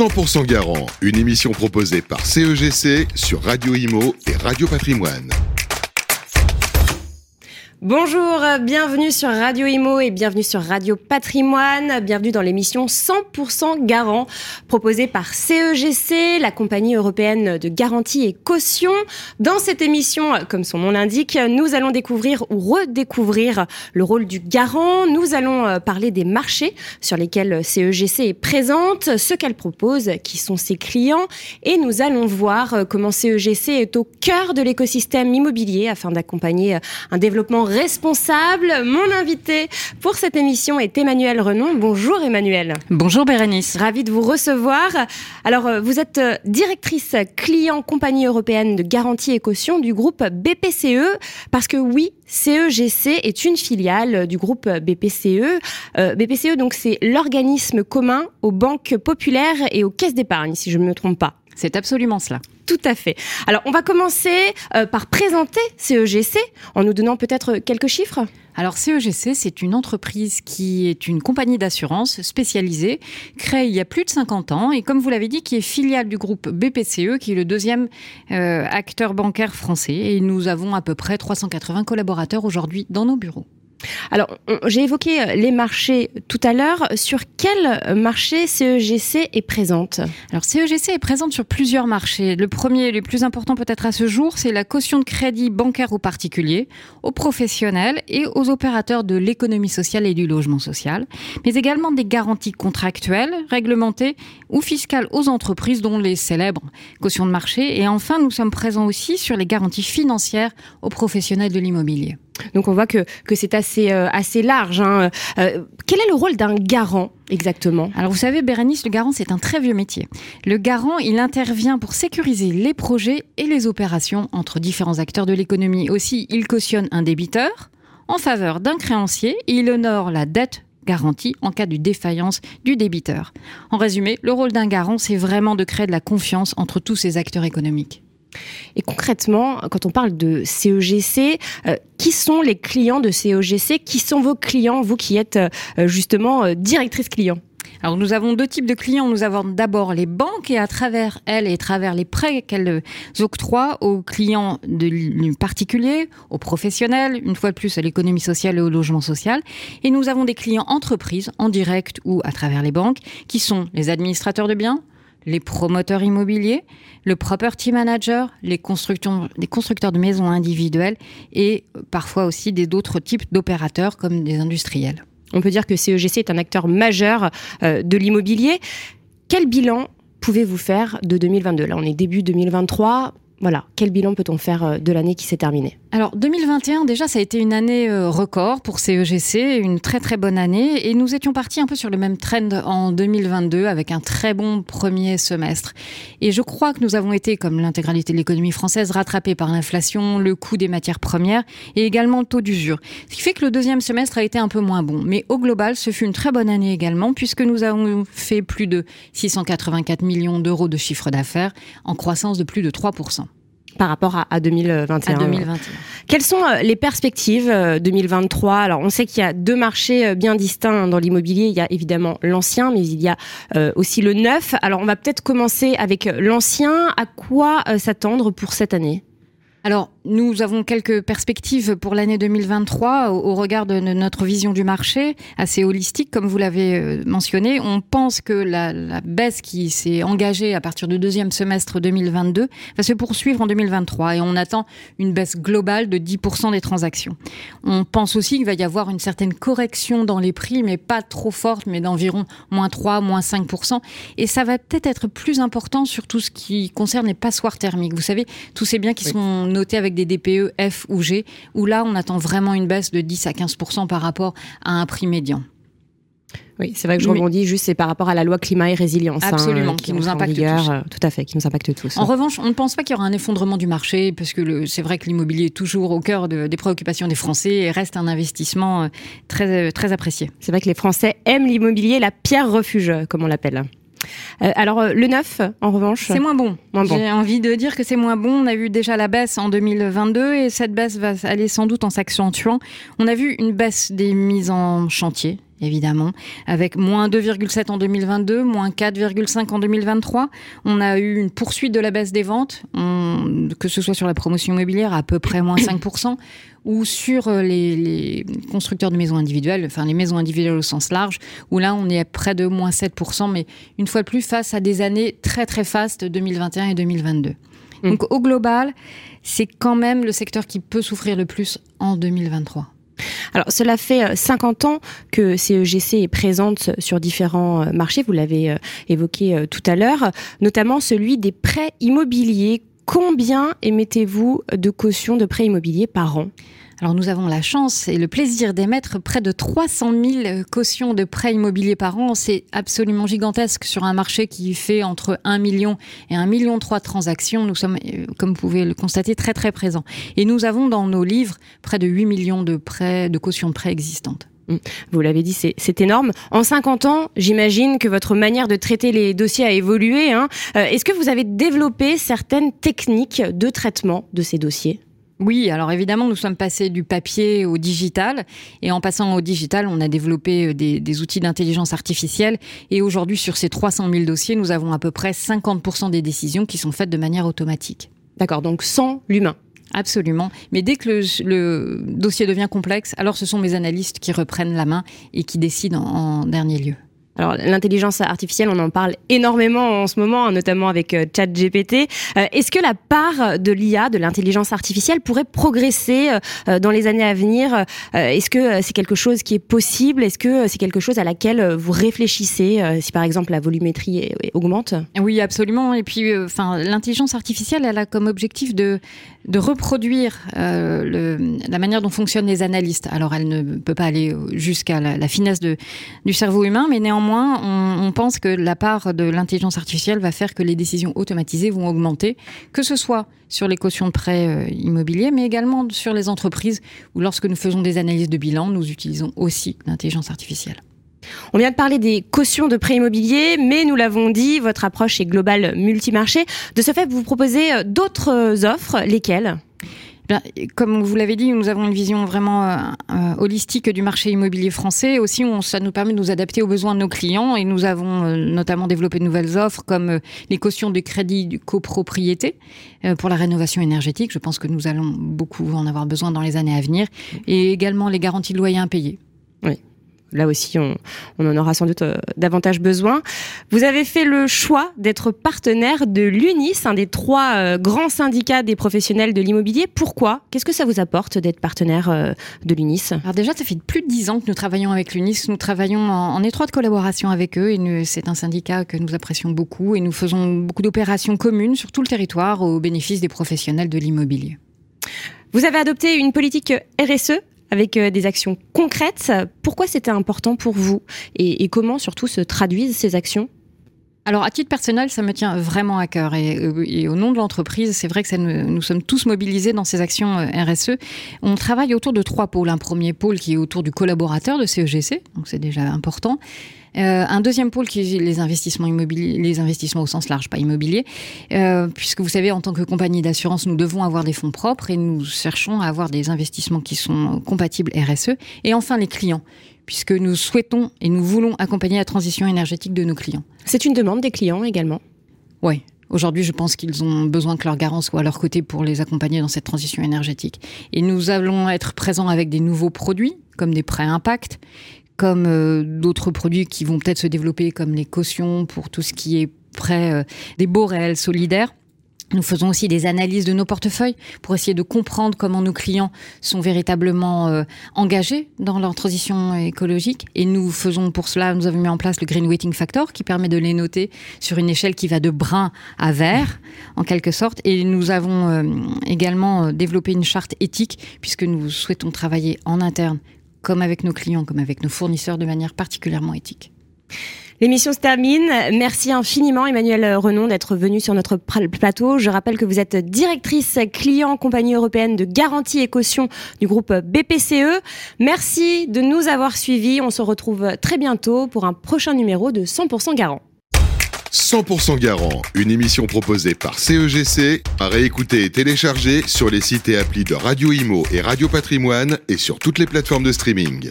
100% Garant, une émission proposée par CEGC sur Radio Imo et Radio Patrimoine. Bonjour, bienvenue sur Radio Imo et bienvenue sur Radio Patrimoine. Bienvenue dans l'émission 100% Garant proposée par CEGC, la compagnie européenne de garantie et caution. Dans cette émission, comme son nom l'indique, nous allons découvrir ou redécouvrir le rôle du garant. Nous allons euh, parler des marchés sur lesquels CEGC est présente, ce qu'elle propose, qui sont ses clients et nous allons voir euh, comment CEGC est au cœur de l'écosystème immobilier afin d'accompagner euh, un développement responsable. Mon invité pour cette émission est Emmanuel Renon. Bonjour Emmanuel. Bonjour Bérénice. Ravi de vous recevoir. Alors, euh, vous êtes euh, directrice client compagnie européenne de garantie et caution du groupe BPCE parce que oui, CEGC est une filiale du groupe BPCE. Euh, BPCE, donc, c'est l'organisme commun aux banques populaires et aux caisses d'épargne, si je ne me trompe pas. C'est absolument cela. Tout à fait. Alors, on va commencer euh, par présenter CEGC en nous donnant peut-être quelques chiffres. Alors CEGC, c'est une entreprise qui est une compagnie d'assurance spécialisée, créée il y a plus de 50 ans et comme vous l'avez dit, qui est filiale du groupe BPCE, qui est le deuxième euh, acteur bancaire français. Et nous avons à peu près 380 collaborateurs aujourd'hui dans nos bureaux. Alors, j'ai évoqué euh, les marchés tout à l'heure. Sur quel marché CEGC est présente? Alors, CEGC est présente sur plusieurs marchés. Le premier, le plus important peut-être à ce jour, c'est la caution de crédit bancaire aux particuliers, aux professionnels et aux opérateurs de l'économie sociale et du logement social, mais également des garanties contractuelles, réglementées ou fiscales aux entreprises, dont les célèbres cautions de marché. Et enfin, nous sommes présents aussi sur les garanties financières aux professionnels de l'immobilier. Donc on voit que, que c'est assez, euh, assez large. Hein. Euh, quel est le rôle d'un garant exactement? Alors vous savez, Bérénice, le garant, c'est un très vieux métier. Le garant, il intervient pour sécuriser les projets et les opérations entre différents acteurs de l'économie. Aussi, il cautionne un débiteur en faveur d'un créancier et il honore la dette garantie en cas de défaillance du débiteur. En résumé, le rôle d'un garant, c'est vraiment de créer de la confiance entre tous ces acteurs économiques. Et concrètement, quand on parle de CEGC, euh, qui sont les clients de CEGC Qui sont vos clients, vous qui êtes euh, justement euh, directrice client? Alors nous avons deux types de clients. Nous avons d'abord les banques et à travers elles et à travers les prêts qu'elles octroient aux clients de particuliers, aux professionnels, une fois de plus à l'économie sociale et au logement social. Et nous avons des clients entreprises en direct ou à travers les banques qui sont les administrateurs de biens, les promoteurs immobiliers, le property manager, les, constructeurs de maisons individuelles et parfois aussi d'autres types d'opérateurs comme des industriels. On peut dire que CEGC est un acteur majeur euh, de l'immobilier. Quel bilan pouvez-vous faire de 2022 Là, on est début 2023. Voilà, quel bilan peut-on faire euh, de l'année qui s'est terminée? Alors 2021 déjà ça a été une année euh, record pour CEGC, une très très bonne année. Et nous étions partis un peu sur le même trend en 2022 avec un très bon premier semestre. Et je crois que nous avons été comme l'intégralité de l'économie française rattrapés par l'inflation, le coût des matières premières et également le taux d'usure. Ce qui fait que le deuxième semestre a été un peu moins bon, mais au global ce fut une très bonne année également puisque nous avons fait plus de 684 millions d'euros de chiffre d'affaires en croissance de plus de 3 par rapport à, 2021. 2021. Quelles sont euh, les perspectives 2023 euh, Alors, on sait qu'il y a deux marchés euh, bien distincts dans l'immobilier. Il y a évidemment l'ancien, mais il y a aussi le neuf. Alors, on va peut-être commencer avec l'ancien. À quoi s'attendre pour cette année? Alors, nous avons quelques perspectives pour l'année 2023 au, regard de notre vision du marché, assez holistique, comme vous l'avez euh, mentionné. On pense que la, la baisse qui s'est engagée à partir du deuxième semestre 2022 va se poursuivre en 2023 et on attend une baisse globale de 10% des transactions. On pense aussi qu'il va y avoir une certaine correction dans les prix, mais pas trop forte, mais d'environ moins 3, moins 5%. Et ça va peut-être être plus important sur tout ce qui concerne les passoires thermiques. Vous savez, tous ces biens qui sont notés avec des DPE F ou G, où là, on attend vraiment une baisse de 10 à 15 par rapport à un prix médian. Oui, c'est vrai que je rebondis juste, c'est par rapport à la loi climat et résilience. Hein, Absolument, qui, nous impacte tous. Euh, tout à fait, qui nous impacte tous. En revanche, on ne pense pas qu'il y aura un effondrement du marché, parce que c'est vrai que l'immobilier est toujours au cœur des préoccupations des Français et reste un investissement euh, très, très apprécié. C'est vrai que les Français aiment l'immobilier, la pierre refuge, comme on l'appelle. Alors le neuf, en revanche C'est moins bon. J'ai envie de dire que c'est moins bon. On a vu déjà la baisse en 2022 et cette baisse va aller sans doute en s'accentuant. On a vu une baisse des mises en chantier évidemment, avec moins 2,7 en 2022, moins 4,5 en 2023. On a eu une poursuite de la baisse des ventes, que ce soit sur la promotion immobilière, à peu près moins 5%, ou sur euh, les, constructeurs de maisons individuelles, enfin les maisons individuelles au sens large, où là on est à près de moins 7%, mais une fois de plus face à des années très très fastes, 2021 et 2022. Mmh. Donc au global, c'est quand même le secteur qui peut souffrir le plus en 2023. Alors, cela fait 50 euh, ans que CEGC est présente sur différents euh, marchés, vous l'avez évoqué tout à l'heure, notamment celui des prêts immobiliers. Combien émettez-vous de cautions de prêts immobiliers par an alors nous avons la chance et le plaisir d'émettre près de 300 000 cautions de prêts immobiliers par an. C'est absolument gigantesque sur un marché qui fait entre 1 million et 1 million 3 transactions. Nous sommes, euh, comme vous pouvez le constater, très très présents. Et nous avons dans nos livres près de 8 millions de prêts, de cautions de prêts existantes. Mmh. Vous l'avez dit, c'est énorme. En 50 ans, j'imagine que votre manière de traiter les dossiers a évolué. Hein. Euh, est-ce que vous avez développé certaines techniques de traitement de ces dossiers? Oui, alors évidemment, nous sommes passés du papier au digital. Et en passant au digital, on a développé euh, des, outils d'intelligence artificielle. Et aujourd'hui, sur ces 300 000 dossiers, nous avons à peu près 50% des décisions qui sont faites de manière automatique. D'accord, donc sans l'humain. Absolument. Mais dès que le, dossier devient complexe, alors ce sont mes analystes qui reprennent la main et qui décident en dernier lieu. Alors l'intelligence artificielle, on en parle énormément en ce moment, hein, notamment avec euh, ChatGPT. Euh, est-ce que la part de l'IA, de l'intelligence artificielle, pourrait progresser euh, dans les années à venir? Est-ce que c'est quelque chose qui est possible? Est-ce que c'est quelque chose à laquelle vous réfléchissez si par exemple la volumétrie augmente? Oui, absolument. Et puis, enfin, l'intelligence artificielle, elle a comme objectif de de reproduire le, la manière dont fonctionnent les analystes. Alors, elle ne peut pas aller jusqu'à la, finesse du cerveau humain, mais néanmoins on, pense que la part de l'intelligence artificielle va faire que les décisions automatisées vont augmenter, que ce soit sur les cautions de prêts euh, immobiliers, mais également sur les entreprises, où lorsque nous faisons des analyses de bilan, nous utilisons aussi l'intelligence artificielle. On vient de parler des cautions de prêts immobiliers, mais nous l'avons dit, votre approche est globale multimarché. De ce fait, vous proposez euh, d'autres offres, lesquelles? Comme vous l'avez dit, nous avons une vision vraiment euh, euh, holistique du marché immobilier français. Aussi, ça nous permet de nous adapter aux besoins de nos clients et nous avons euh, notamment développé de nouvelles offres comme les cautions de crédit de copropriété pour la rénovation énergétique. Je pense que nous allons beaucoup en avoir besoin dans les années à venir et également les garanties de loyer impayés. Oui là aussi, on, en aura sans doute euh, davantage besoin. Vous avez fait le choix d'être partenaire de l'UNIS, un des trois euh, grands syndicats des professionnels de l'immobilier. Pourquoi? Qu'est-ce que ça vous apporte d'être partenaire euh, de l'UNIS? Alors déjà, ça fait plus de dix ans que nous travaillons avec l'UNIS. Nous travaillons en, étroite collaboration avec eux et c'est un syndicat que nous apprécions beaucoup et nous faisons beaucoup d'opérations communes sur tout le territoire au bénéfice des professionnels de l'immobilier. Vous avez adopté une politique RSE avec euh, des actions concrètes. Pourquoi c'était important pour vous? Et, comment surtout se traduisent ces actions? Alors, à titre personnel, ça me tient vraiment à cœur. Et, au nom de l'entreprise, c'est vrai que nous, sommes tous mobilisés dans ces actions euh, RSE. On travaille autour de trois pôles. Un premier pôle qui est autour du collaborateur de CEGC, e donc c'est déjà important. Euh, un deuxième pôle qui est les investissements immobiliers, les investissements au sens large, pas immobiliers, euh, puisque vous savez, en tant que compagnie d'assurance, nous devons avoir des fonds propres et nous cherchons à avoir des investissements qui sont compatibles RSE. Et enfin, les clients, puisque nous souhaitons et nous voulons accompagner la transition énergétique de nos clients. C'est une demande des clients également Oui, Aujourd'hui, je pense qu'ils ont besoin que leurs garants soient à leur côté pour les accompagner dans cette transition énergétique. Et nous allons être présents avec des nouveaux produits, comme des prêts impact, comme euh, d'autres produits qui vont peut-être se développer, comme les cautions pour tout ce qui est prêt, euh, des baux réels solidaires. Nous faisons aussi des analyses de nos portefeuilles pour essayer de comprendre comment nos clients sont véritablement euh, engagés dans leur transition écologique. Et nous faisons pour cela, nous avons mis en place le Green Weighting Factor qui permet de les noter sur une échelle qui va de brun à vert, en quelque sorte. Et nous avons également développé une charte éthique puisque nous souhaitons travailler en interne comme avec nos clients, comme avec nos fournisseurs, de manière particulièrement éthique. L'émission se termine. Merci infiniment Emmanuel Renon d'être venu sur notre plateau. Je rappelle que vous êtes directrice client compagnie européenne de garantie et caution du groupe BPCE. Merci de nous avoir suivis. On se retrouve très bientôt pour un prochain numéro de 100% garant. 100% Garant, une émission proposée par CEGC, à réécouter et télécharger sur les sites et applis de Radio Imo et Radio Patrimoine et sur toutes les plateformes de streaming.